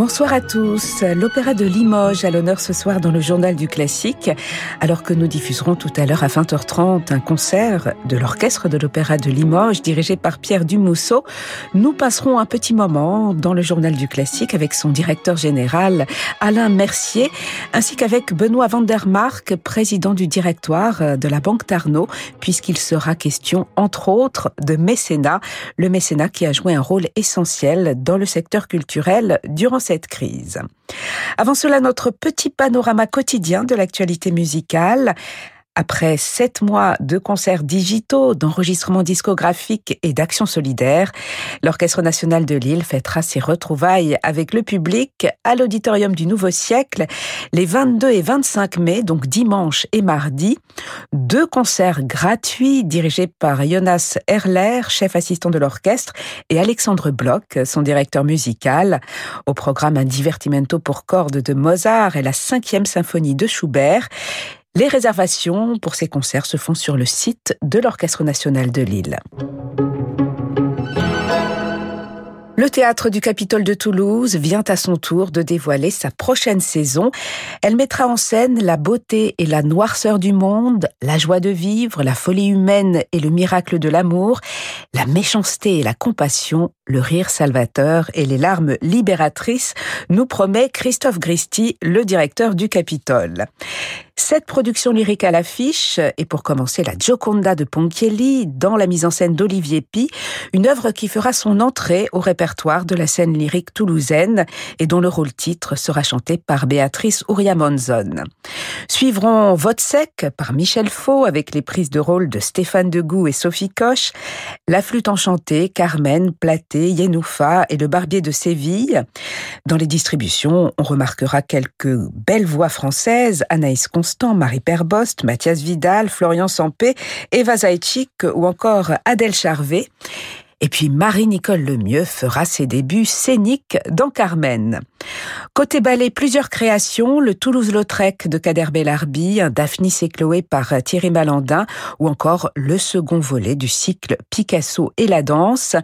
Bonsoir à tous. L'Opéra de Limoges a l'honneur ce soir dans le journal du classique, alors que nous diffuserons tout à l'heure à 20h30 un concert de l'Orchestre de l'Opéra de Limoges dirigé par Pierre Dumousseau. Nous passerons un petit moment dans le journal du classique avec son directeur général Alain Mercier, ainsi qu'avec Benoît Vandermark, président du directoire de la Banque Tarnot, puisqu'il sera question, entre autres, de mécénat, le mécénat qui a joué un rôle essentiel dans le secteur culturel durant cette crise. Avant cela, notre petit panorama quotidien de l'actualité musicale. Après sept mois de concerts digitaux, d'enregistrements discographiques et d'actions solidaires, l'Orchestre national de Lille fêtera ses retrouvailles avec le public à l'Auditorium du Nouveau Siècle les 22 et 25 mai, donc dimanche et mardi. Deux concerts gratuits dirigés par Jonas Erler, chef assistant de l'orchestre, et Alexandre Bloch, son directeur musical. Au programme un divertimento pour cordes de Mozart et la cinquième symphonie de Schubert. Les réservations pour ces concerts se font sur le site de l'Orchestre national de Lille. Le théâtre du Capitole de Toulouse vient à son tour de dévoiler sa prochaine saison. Elle mettra en scène la beauté et la noirceur du monde, la joie de vivre, la folie humaine et le miracle de l'amour, la méchanceté et la compassion, le rire salvateur et les larmes libératrices, nous promet Christophe Gristi, le directeur du Capitole. Cette production lyrique à l'affiche, et pour commencer la Gioconda de Ponchielli, dans la mise en scène d'Olivier Pi, une œuvre qui fera son entrée au répertoire de la scène lyrique toulousaine et dont le rôle titre sera chanté par Béatrice Uriamonzon. Suivront Votsec par Michel Faux avec les prises de rôle de Stéphane Degout et Sophie Coche, La flûte enchantée, Carmen, Platé, Yenoufa et Le barbier de Séville. Dans les distributions, on remarquera quelques belles voix françaises, Anaïs Marie Perbost, Mathias Vidal, Florian Sampé, Eva Zaitchik ou encore Adèle Charvet. Et puis Marie-Nicole Lemieux fera ses débuts scéniques dans Carmen. Côté ballet, plusieurs créations, le Toulouse-Lautrec de Kader Bellarbi, Daphnis et Chloé par Thierry Malandin, ou encore le second volet du cycle Picasso et la danse.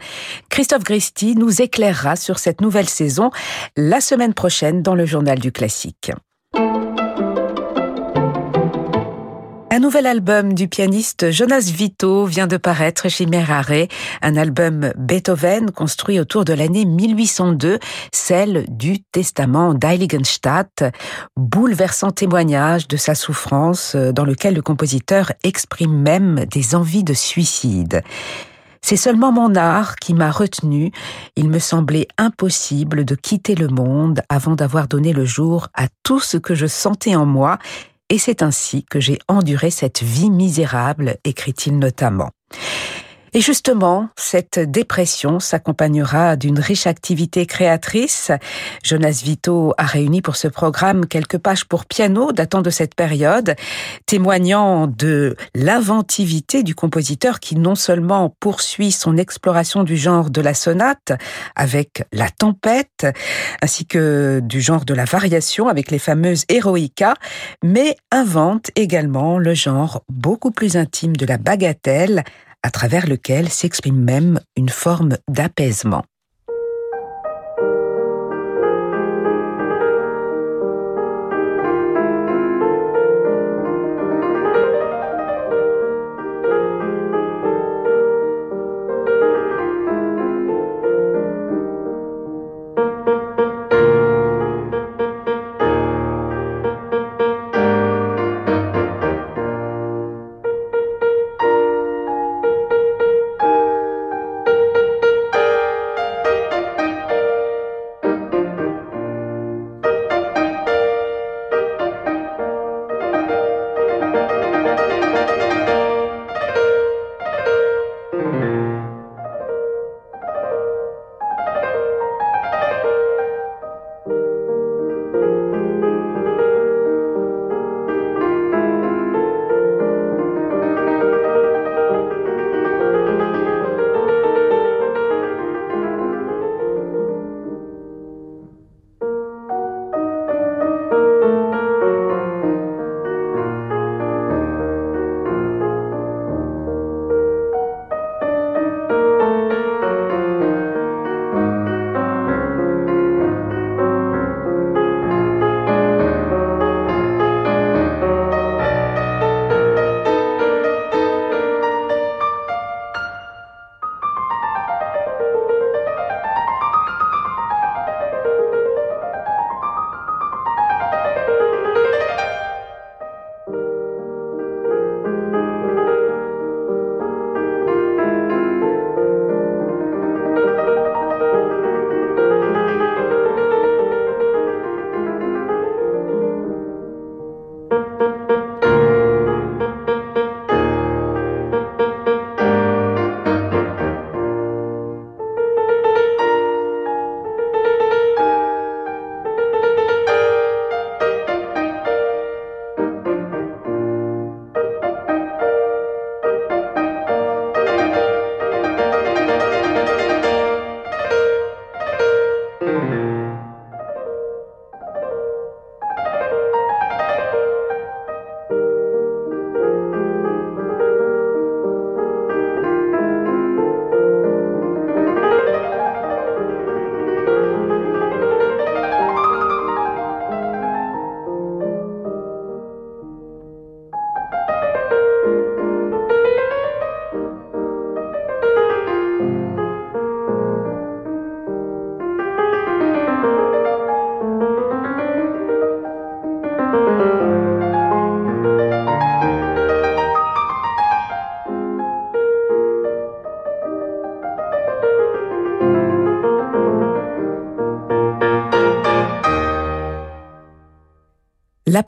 Christophe Gristi nous éclairera sur cette nouvelle saison la semaine prochaine dans le journal du classique. Un nouvel album du pianiste Jonas Vito vient de paraître chez Merare, un album Beethoven construit autour de l'année 1802, celle du testament d'Heiligenstadt, bouleversant témoignage de sa souffrance dans lequel le compositeur exprime même des envies de suicide. C'est seulement mon art qui m'a retenu. Il me semblait impossible de quitter le monde avant d'avoir donné le jour à tout ce que je sentais en moi et c'est ainsi que j'ai enduré cette vie misérable, écrit-il notamment. Et justement, cette dépression s'accompagnera d'une riche activité créatrice. Jonas Vito a réuni pour ce programme quelques pages pour piano datant de cette période, témoignant de l'inventivité du compositeur qui non seulement poursuit son exploration du genre de la sonate avec la tempête, ainsi que du genre de la variation avec les fameuses Eroica, mais invente également le genre beaucoup plus intime de la bagatelle à travers lequel s'exprime même une forme d'apaisement.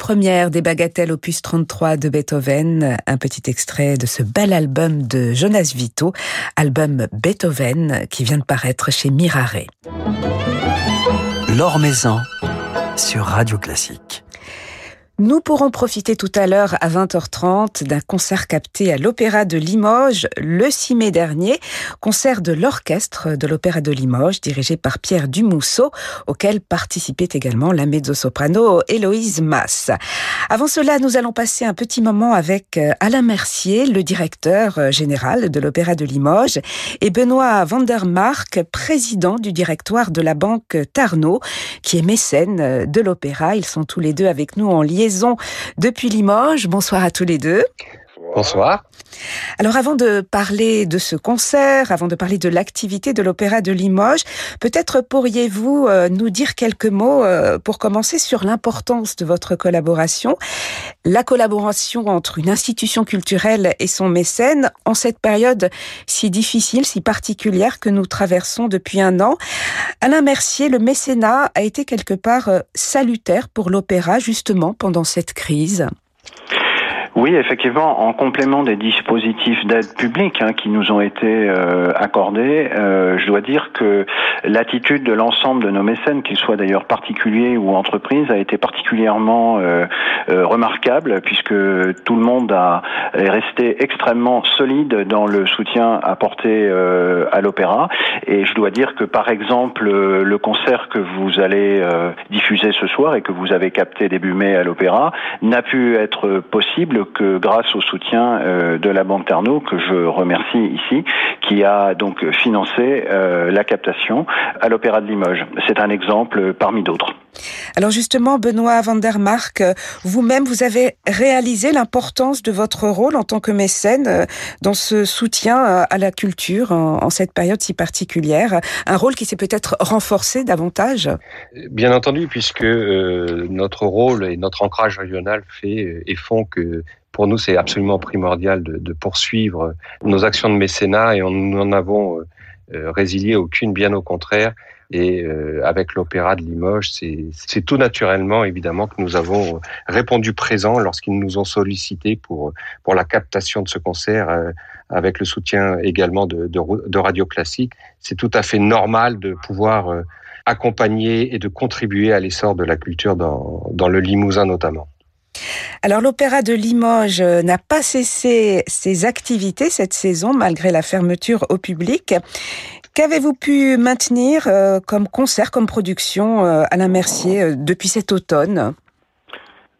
Première des bagatelles opus 33 de Beethoven, un petit extrait de ce bel album de Jonas Vito, album Beethoven qui vient de paraître chez Mirare. L'Or Maison sur Radio Classique. Nous pourrons profiter tout à l'heure à 20h30 d'un concert capté à l'Opéra de Limoges le 6 mai dernier, concert de l'orchestre de l'Opéra de Limoges dirigé par Pierre Dumousseau, auquel participait également la mezzo-soprano Héloïse Mass. Avant cela, nous allons passer un petit moment avec euh, Alain Mercier, le directeur euh, général de l'Opéra de Limoges, et Benoît Vandermark, président du directoire de la Banque Tarnot, qui est mécène euh, de l'Opéra. Ils sont tous les deux avec nous en depuis Limoges. Bonsoir à tous les deux. Bonsoir. Alors avant de parler de ce concert, avant de parler de l'activité de l'Opéra de Limoges, peut-être pourriez-vous euh, nous dire quelques mots euh, pour commencer sur l'importance de votre collaboration, la collaboration entre une institution culturelle et son mécène en cette période si difficile, si particulière que nous traversons depuis un an. Alain Mercier, le mécénat a été quelque part euh, salutaire pour l'opéra justement pendant cette crise. Oui, effectivement, en complément des dispositifs d'aide publique hein, qui nous ont été euh, accordés, euh, je dois dire que l'attitude de l'ensemble de nos mécènes, qu'ils soient d'ailleurs particuliers ou entreprises, a été particulièrement euh, remarquable puisque tout le monde a est resté extrêmement solide dans le soutien apporté à l'opéra. Et je dois dire que par exemple le concert que vous allez diffuser ce soir et que vous avez capté début mai à l'opéra n'a pu être possible que grâce au soutien euh, de la Banque Tarnot, que je remercie ici, qui a donc financé euh, la captation à l'Opéra de Limoges. C'est un exemple parmi d'autres. Alors justement, Benoît van der Mark, vous-même, vous avez réalisé l'importance de votre rôle en tant que mécène euh, dans ce soutien à la culture en cette période si particulière, un rôle qui s'est peut-être renforcé davantage Bien entendu, puisque notre rôle et notre ancrage régional et font que pour nous, c'est absolument primordial de, poursuivre nos actions de mécénat et nous n'en avons euh, résilié aucune, bien au contraire. Et euh, avec l'Opéra de Limoges, c'est tout naturellement, évidemment, que nous avons répondu présent lorsqu'ils nous ont sollicité pour, pour la captation de ce concert, euh, avec le soutien également de, Radio Classique. C'est tout à fait normal de pouvoir euh, accompagner et de contribuer à l'essor de la culture dans, dans le Limousin notamment. Alors l'Opéra de Limoges n'a pas cessé ses activités cette saison malgré la fermeture au public. Qu'avez-vous pu maintenir euh, comme concert, comme production, euh, Alain Mercier, euh, depuis cet automne?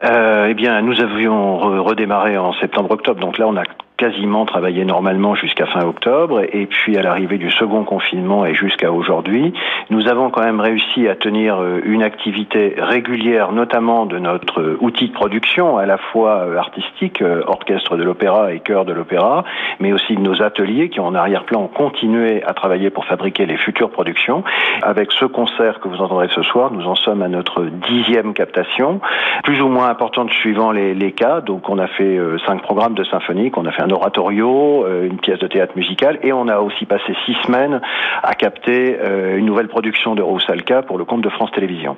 Eh bien, nous avions redémarré en septembre-octobre, donc là on a quasiment travaillé normalement jusqu'à fin octobre et puis à l'arrivée du second confinement et jusqu'à aujourd'hui, nous avons quand même réussi à tenir euh, une activité régulière, notamment de notre euh, outil de production, à la fois euh, artistique, orchestre de l'opéra et chœur de l'opéra, mais aussi de nos ateliers qui en arrière-plan ont continué à travailler pour fabriquer les futures productions. Avec ce concert que vous entendrez ce soir, nous en sommes à notre dixième captation, plus ou moins importante suivant les, cas. Donc on a fait cinq programmes de symphonique, on a fait un oratorio, euh, une pièce de théâtre musical, et on a aussi passé six semaines à capter euh, une nouvelle production de Roussalka pour le compte de France Télévisions.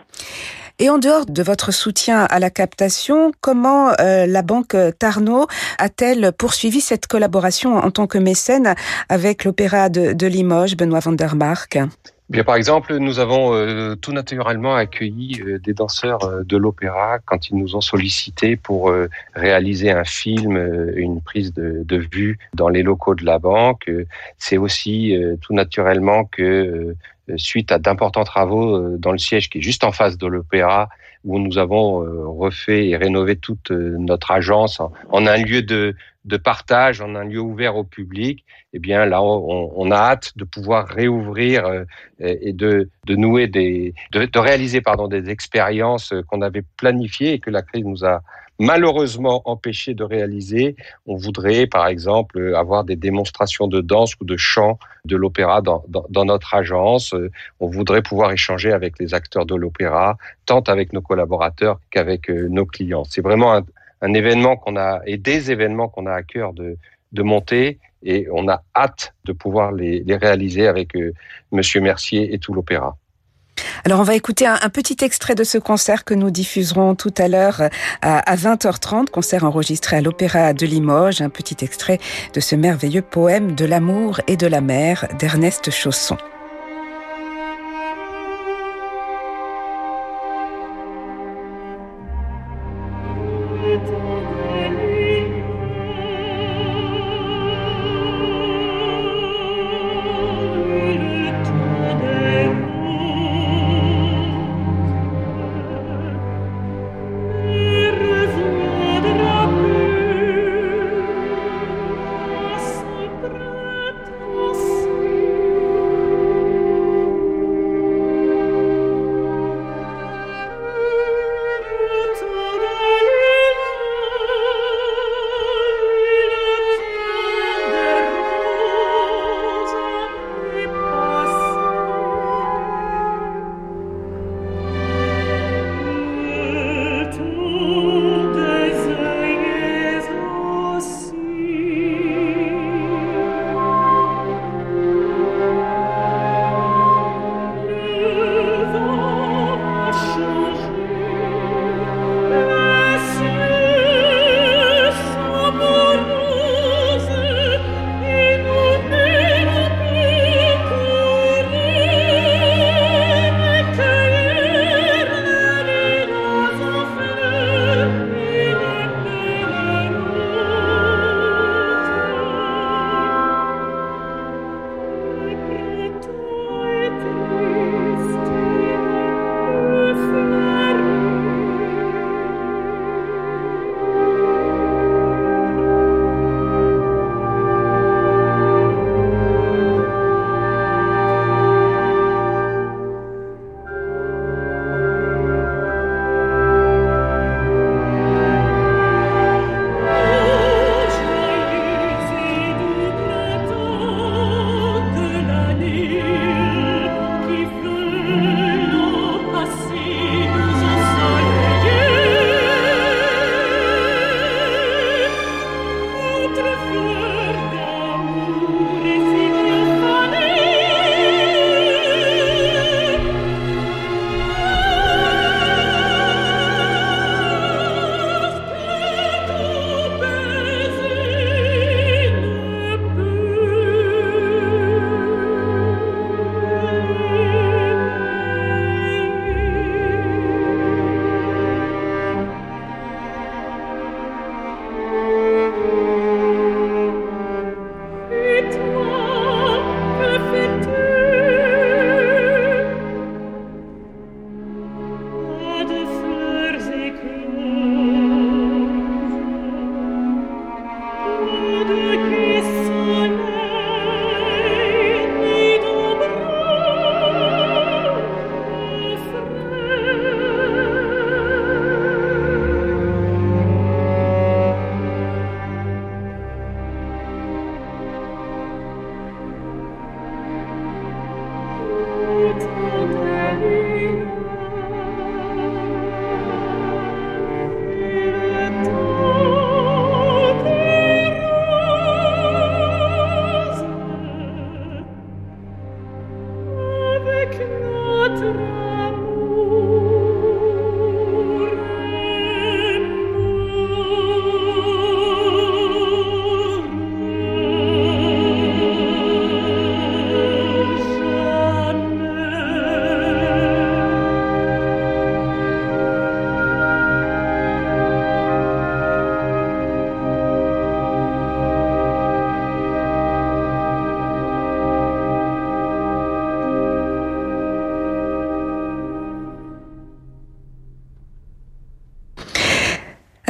Et en dehors de votre soutien à la captation, comment euh, la banque Tarnot a-t-elle poursuivi cette collaboration en tant que mécène avec l'Opéra de, de Limoges, Benoît van der Mark Bien, par exemple, nous avons euh, tout naturellement accueilli euh, des danseurs euh, de l'opéra quand ils nous ont sollicité pour réaliser un film, une prise de, de, vue dans les locaux de la banque. C'est aussi tout naturellement que suite à d'importants travaux dans le siège qui est juste en face de l'opéra, où nous avons refait et rénové toute notre agence en un lieu de, de partage en un lieu ouvert au public, eh bien là, on, a hâte de pouvoir réouvrir euh, et de, de nouer des, de, de, réaliser pardon des expériences qu'on avait planifiées et que la crise nous a malheureusement empêché de réaliser. On voudrait, par exemple, avoir des démonstrations de danse ou de chant de l'opéra dans, notre agence. On voudrait pouvoir échanger avec les acteurs de l'opéra, tant avec nos collaborateurs qu'avec euh, nos clients. C'est vraiment un, événement qu'on a et des événements qu'on a à cœur de, monter et on a hâte de pouvoir les, les réaliser avec euh, Monsieur Mercier et tout l'opéra. Alors on va écouter un, petit extrait de ce concert que nous diffuserons tout à l'heure à, à 20h30, concert enregistré à l'Opéra de Limoges, un petit extrait de ce merveilleux poème de l'amour et de la mer d'Ernest Chausson.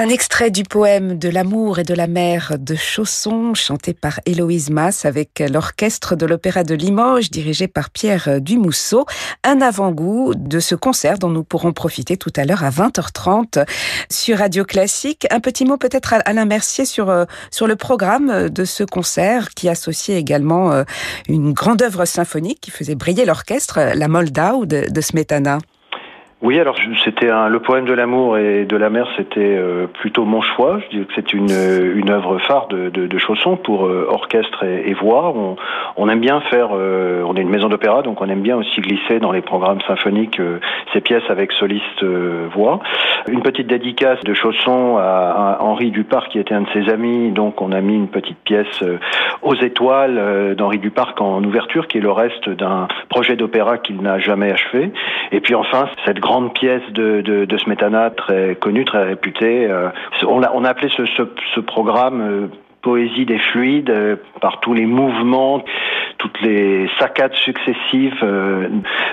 Un extrait du poème de l'amour et de la mer de Chausson, chanté par Héloïse Masse avec l'orchestre de l'Opéra de Limoges, dirigé par Pierre Dumousseau. Un avant-goût de ce concert dont nous pourrons profiter tout à l'heure à 20h30 sur Radio Classique. Un petit mot peut-être à Alain Mercier sur, euh, sur le programme de ce concert qui associait également euh, une grande œuvre symphonique qui faisait briller l'orchestre, la Moldau de, de Smetana. Oui, alors c'était le poème de l'amour et de la mer, c'était euh, plutôt mon choix. Je dis que c'est une, une œuvre phare de, de, Chausson pour euh, orchestre et, voix. On, aime bien faire, euh, on est une maison d'opéra, donc on aime bien aussi glisser dans les programmes symphoniques ces pièces avec soliste voix. Une petite dédicace de Chausson à, à, Henri Duparc, qui était un de ses amis, donc on a mis une petite pièce aux étoiles d'Henri Duparc en ouverture, qui est le reste d'un projet d'opéra qu'il n'a jamais achevé. Et puis enfin, cette grande pièce de, de, de Smetana, très connue, très réputée. Euh, on, a, appelé ce, ce, programme euh, Poésie des fluides, euh, par tous les mouvements, toutes les saccades successives,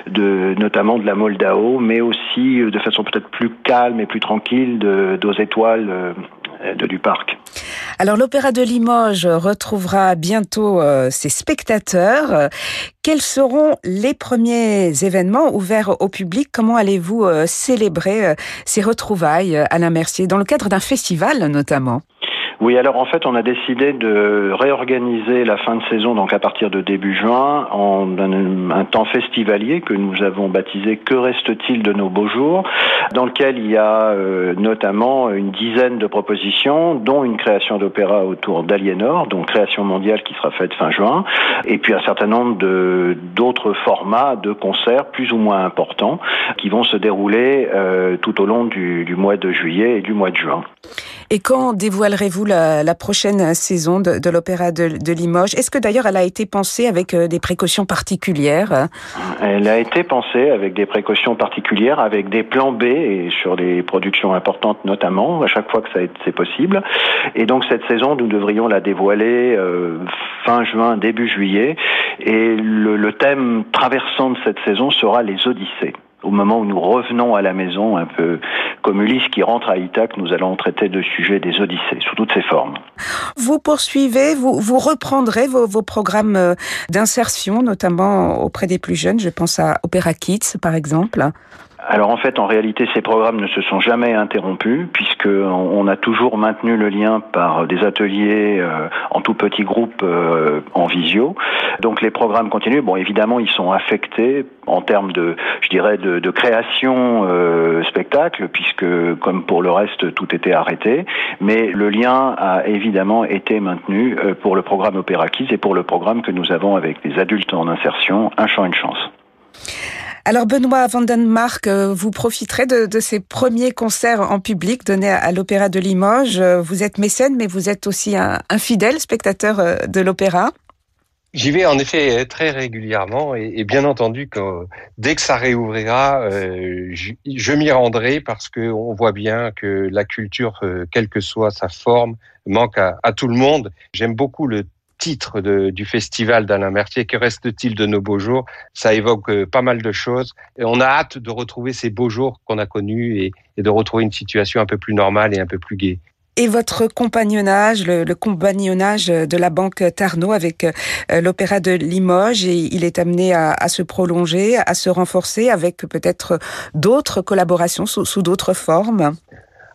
de, notamment de la Moldao, mais aussi de façon peut-être plus calme et plus tranquille d'aux étoiles parc. Alors l'Opéra de Limoges retrouvera bientôt euh, ses spectateurs. Quels seront les premiers événements ouverts au public? Comment allez-vous euh, célébrer euh, ces retrouvailles, Alain Mercier, dans le cadre d'un festival notamment? Oui, alors en fait, on a décidé de réorganiser la fin de saison, donc à partir de début juin, en un, temps festivalier que nous avons baptisé Que reste-t-il de nos beaux jours, dans lequel il y a euh, notamment une dizaine de propositions, dont une création d'opéra autour d'Aliénor, donc création mondiale qui sera faite fin juin, et puis un certain nombre d'autres formats de concerts plus ou moins importants qui vont se dérouler euh, tout au long du, du mois de juillet et du mois de juin. Et quand dévoilerez-vous la, prochaine saison de, l'Opéra de, Limoges Est-ce que d'ailleurs elle a été pensée avec euh, des précautions particulières Elle a été pensée avec des précautions particulières, avec des plans B et sur des productions importantes notamment, à chaque fois que c'est possible. Et donc cette saison, nous devrions la dévoiler euh, fin juin, début juillet. Et le, le thème traversant de cette saison sera les Odyssées au moment où nous revenons à la maison, un peu comme Ulysse qui rentre à Ithaque, nous allons traiter de sujet des Odyssées, sous toutes ses formes. Vous poursuivez, vous, vous reprendrez vos, vos programmes euh, d'insertion, notamment auprès des plus jeunes, je pense à Opéra Kids par exemple alors en fait, en réalité, ces programmes ne se sont jamais interrompus puisque on a toujours maintenu le lien par des ateliers euh, en tout petit groupe euh, en visio. Donc les programmes continuent. Bon, évidemment, ils sont affectés en termes de, je dirais, de, création euh, spectacle puisque comme pour le reste, tout était arrêté. Mais le lien a évidemment été maintenu euh, pour le programme Opéra Kids et pour le programme que nous avons avec les adultes en insertion, Un chant, une chance. Alors Benoît Vandenmark, euh, vous profiterez de, ces premiers concerts en public donnés à, l'Opéra de Limoges. Euh, vous êtes mécène, mais vous êtes aussi un, fidèle spectateur euh, de l'opéra. J'y vais en effet très régulièrement et, bien entendu dès que ça réouvrira, je, m'y rendrai parce que on voit bien que la culture, quelle que soit sa forme, manque à, à tout le monde. J'aime beaucoup le titre du festival d'Alain Mercier, Que reste-t-il de nos beaux jours? Ça évoque euh, pas mal de choses. Et on a hâte de retrouver ces beaux jours qu'on a connus et, de retrouver une situation un peu plus normale et un peu plus gaie. Et votre compagnonnage, le, compagnonnage de la Banque Tarnot avec euh, l'Opéra de Limoges, il est amené à, se prolonger, à se renforcer avec peut-être d'autres collaborations sous d'autres formes?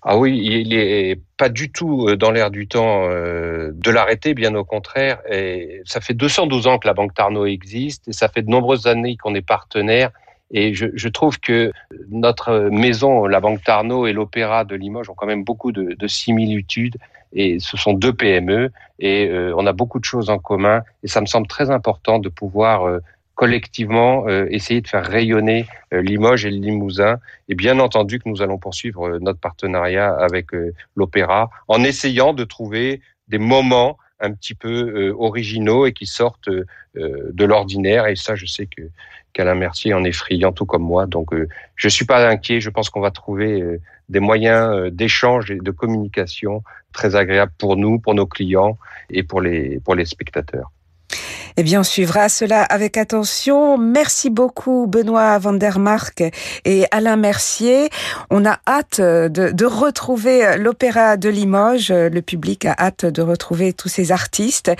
Ah oui, il est pas du tout euh, dans l'air du temps euh, de l'arrêter, bien au contraire. Et ça fait 212 ans que la Banque Tarnot existe et ça fait de nombreuses années qu'on est partenaire. Et je, je, trouve que notre maison, la Banque Tarnot et l'Opéra de Limoges ont quand même beaucoup de, de, similitudes. Et ce sont deux PME et euh, on a beaucoup de choses en commun. Et ça me semble très important de pouvoir collectivement euh, essayer de faire rayonner euh, Limoges et le Limousin. Et bien entendu que nous allons poursuivre euh, notre partenariat avec euh, l'opéra en essayant de trouver des moments un petit peu euh, originaux et qui sortent euh, de l'ordinaire. Et ça, je sais qu'Alain Mercier en est friand, tout comme moi. Donc, je suis pas inquiet. Je pense qu'on va trouver des moyens d'échange et de communication très agréables pour nous, pour nos clients et pour les pour les spectateurs. Eh bien, on suivra cela avec attention. Merci beaucoup, Benoît Vandermark et Alain Mercier. On a hâte de, retrouver l'Opéra de Limoges. Le public a hâte de retrouver tous ces artistes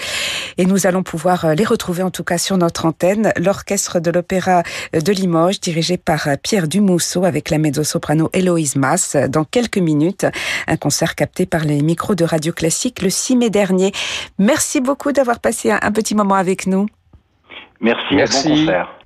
et nous allons pouvoir les retrouver en tout cas sur notre antenne. L'Orchestre de l'Opéra de Limoges, dirigé par Pierre Dumousseau avec la mezzo-soprano Héloïse Mass. Dans quelques minutes, un concert capté par les micros de Radio Classique le 6 mai dernier. Merci beaucoup d'avoir passé un petit moment avec nous. Merci, Merci. bon concert.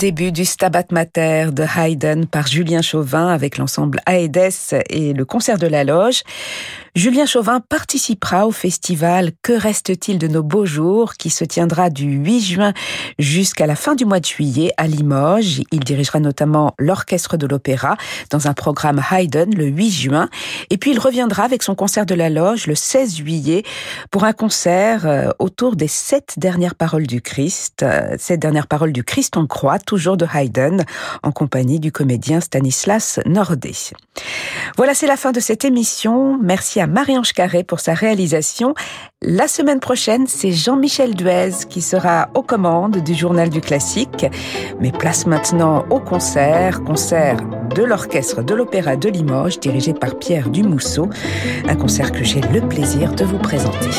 Début du Stabat Mater de Haydn par Julien Chauvin avec l'ensemble Aedes et le concert de la loge. Julien Chauvin participera au festival Que reste-t-il de nos beaux jours qui se tiendra du 8 juin jusqu'à la fin du mois de juillet à Limoges. Il dirigera notamment l'orchestre de l'opéra dans un programme Haydn le 8 juin et puis il reviendra avec son concert de la loge le 16 juillet pour un concert euh, autour des sept dernières paroles du Christ, euh, sept dernières paroles du Christ on croit, toujours de Haydn en compagnie du comédien Stanislas Nordet. Voilà, c'est la fin de cette émission. Merci à Marie-Ange Carré pour sa réalisation. La semaine prochaine, c'est Jean-Michel Duez qui sera aux commandes du journal du classique. Mais place maintenant au concert, concert de l'orchestre de l'Opéra de Limoges dirigé par Pierre Dumousseau, un concert que j'ai le plaisir de vous présenter.